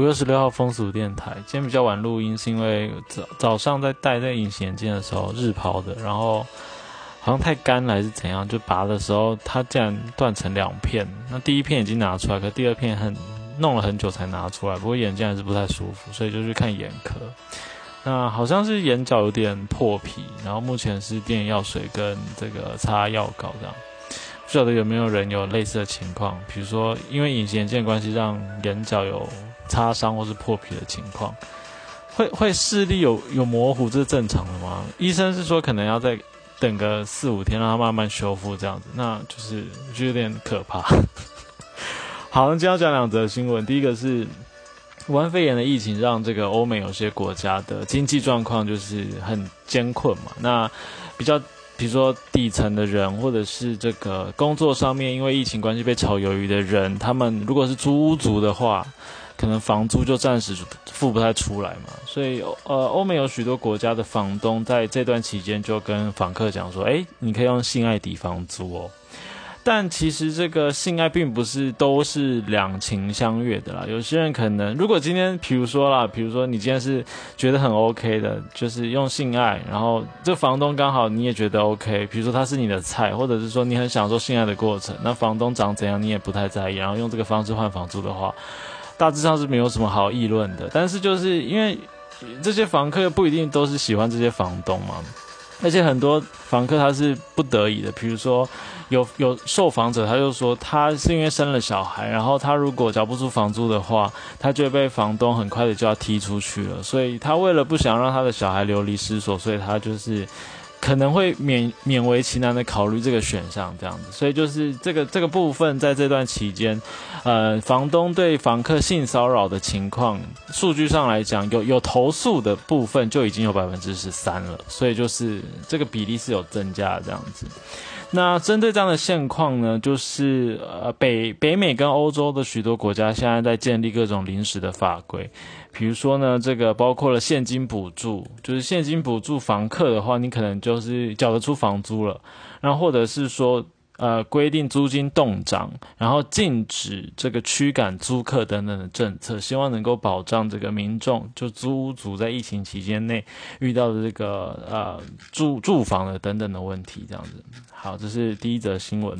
五月十六号风俗电台，今天比较晚录音，是因为早早上在戴这隐形眼镜的时候日抛的，然后好像太干了还是怎样，就拔的时候它竟然断成两片。那第一片已经拿出来，可第二片很弄了很久才拿出来，不过眼睛还是不太舒服，所以就去看眼科。那好像是眼角有点破皮，然后目前是垫药水跟这个擦药膏这样。不晓得有没有人有类似的情况，比如说因为隐形眼镜关系让眼角有擦伤或是破皮的情况，会会视力有有模糊，这是正常的吗？医生是说可能要再等个四五天，让它慢慢修复这样子，那就是就有点可怕。好，那今天要讲两则新闻，第一个是武汉肺炎的疫情让这个欧美有些国家的经济状况就是很艰困嘛，那比较。比如说底层的人，或者是这个工作上面因为疫情关系被炒鱿鱼的人，他们如果是租屋族的话，可能房租就暂时付不太出来嘛。所以，呃，欧美有许多国家的房东在这段期间就跟房客讲说：“哎，你可以用性爱抵房租哦。”但其实这个性爱并不是都是两情相悦的啦。有些人可能，如果今天，比如说啦，比如说你今天是觉得很 OK 的，就是用性爱，然后这房东刚好你也觉得 OK，比如说他是你的菜，或者是说你很享受性爱的过程，那房东长怎样你也不太在意，然后用这个方式换房租的话，大致上是没有什么好议论的。但是就是因为这些房客不一定都是喜欢这些房东嘛。而且很多房客他是不得已的，比如说有有受访者，他就说他是因为生了小孩，然后他如果交不出房租的话，他就会被房东很快的就要踢出去了，所以他为了不想让他的小孩流离失所，所以他就是。可能会勉勉为其难的考虑这个选项，这样子，所以就是这个这个部分在这段期间，呃，房东对房客性骚扰的情况，数据上来讲，有有投诉的部分就已经有百分之十三了，所以就是这个比例是有增加这样子。那针对这样的现况呢，就是呃北北美跟欧洲的许多国家现在在建立各种临时的法规。比如说呢，这个包括了现金补助，就是现金补助房客的话，你可能就是缴得出房租了。然后或者是说，呃，规定租金动涨，然后禁止这个驱赶租客等等的政策，希望能够保障这个民众就租屋族在疫情期间内遇到的这个呃住住房的等等的问题，这样子。好，这是第一则新闻。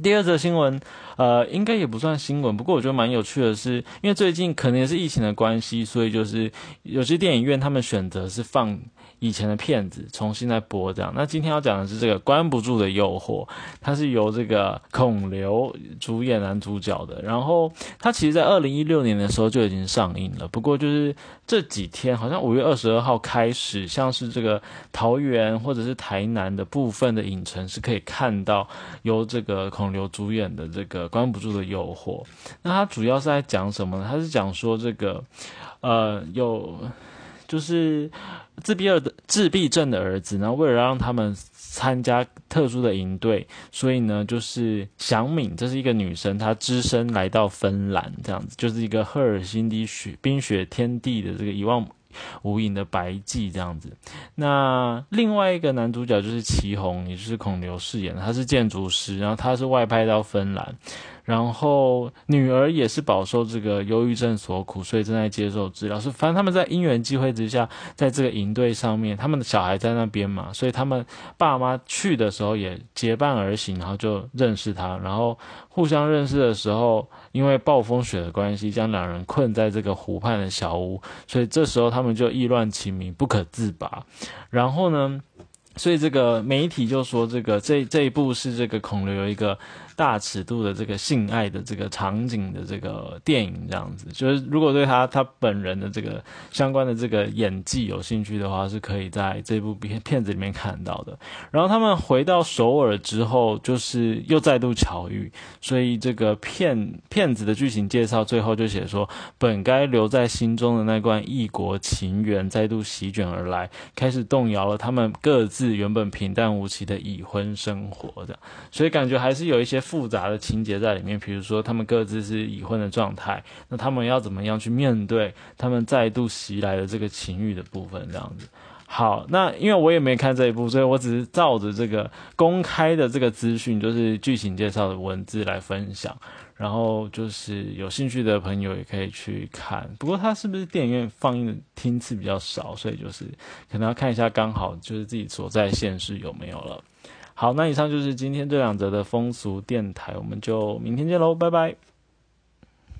第二则新闻，呃，应该也不算新闻，不过我觉得蛮有趣的是，因为最近可能也是疫情的关系，所以就是有些电影院他们选择是放。以前的片子重新在播，这样。那今天要讲的是这个《关不住的诱惑》，它是由这个孔刘主演男主角的。然后它其实，在二零一六年的时候就已经上映了。不过就是这几天，好像五月二十二号开始，像是这个桃园或者是台南的部分的影城是可以看到由这个孔刘主演的这个《关不住的诱惑》。那它主要是在讲什么呢？它是讲说这个，呃，有。就是自闭儿的自闭症的儿子，然后为了让他们参加特殊的营队，所以呢，就是祥敏，这是一个女生，她只身来到芬兰，这样子，就是一个赫尔辛基雪冰雪天地的这个一望无垠的白寂这样子。那另外一个男主角就是祁红，也就是孔刘饰演的，他是建筑师，然后他是外派到芬兰。然后女儿也是饱受这个忧郁症所苦，所以正在接受治疗。是反正他们在因缘机会之下，在这个营队上面，他们的小孩在那边嘛，所以他们爸妈去的时候也结伴而行，然后就认识他。然后互相认识的时候，因为暴风雪的关系，将两人困在这个湖畔的小屋，所以这时候他们就意乱情迷，不可自拔。然后呢，所以这个媒体就说，这个这这一部是这个孔刘有一个。大尺度的这个性爱的这个场景的这个电影这样子，就是如果对他他本人的这个相关的这个演技有兴趣的话，是可以在这部片片子里面看到的。然后他们回到首尔之后，就是又再度巧遇，所以这个片片子的剧情介绍最后就写说，本该留在心中的那段异国情缘再度席卷而来，开始动摇了他们各自原本平淡无奇的已婚生活的，所以感觉还是有一些。复杂的情节在里面，比如说他们各自是已婚的状态，那他们要怎么样去面对他们再度袭来的这个情欲的部分？这样子。好，那因为我也没看这一部，所以我只是照着这个公开的这个资讯，就是剧情介绍的文字来分享。然后就是有兴趣的朋友也可以去看。不过它是不是电影院放映的厅次比较少，所以就是可能要看一下，刚好就是自己所在县市有没有了。好，那以上就是今天这两则的风俗电台，我们就明天见喽，拜拜。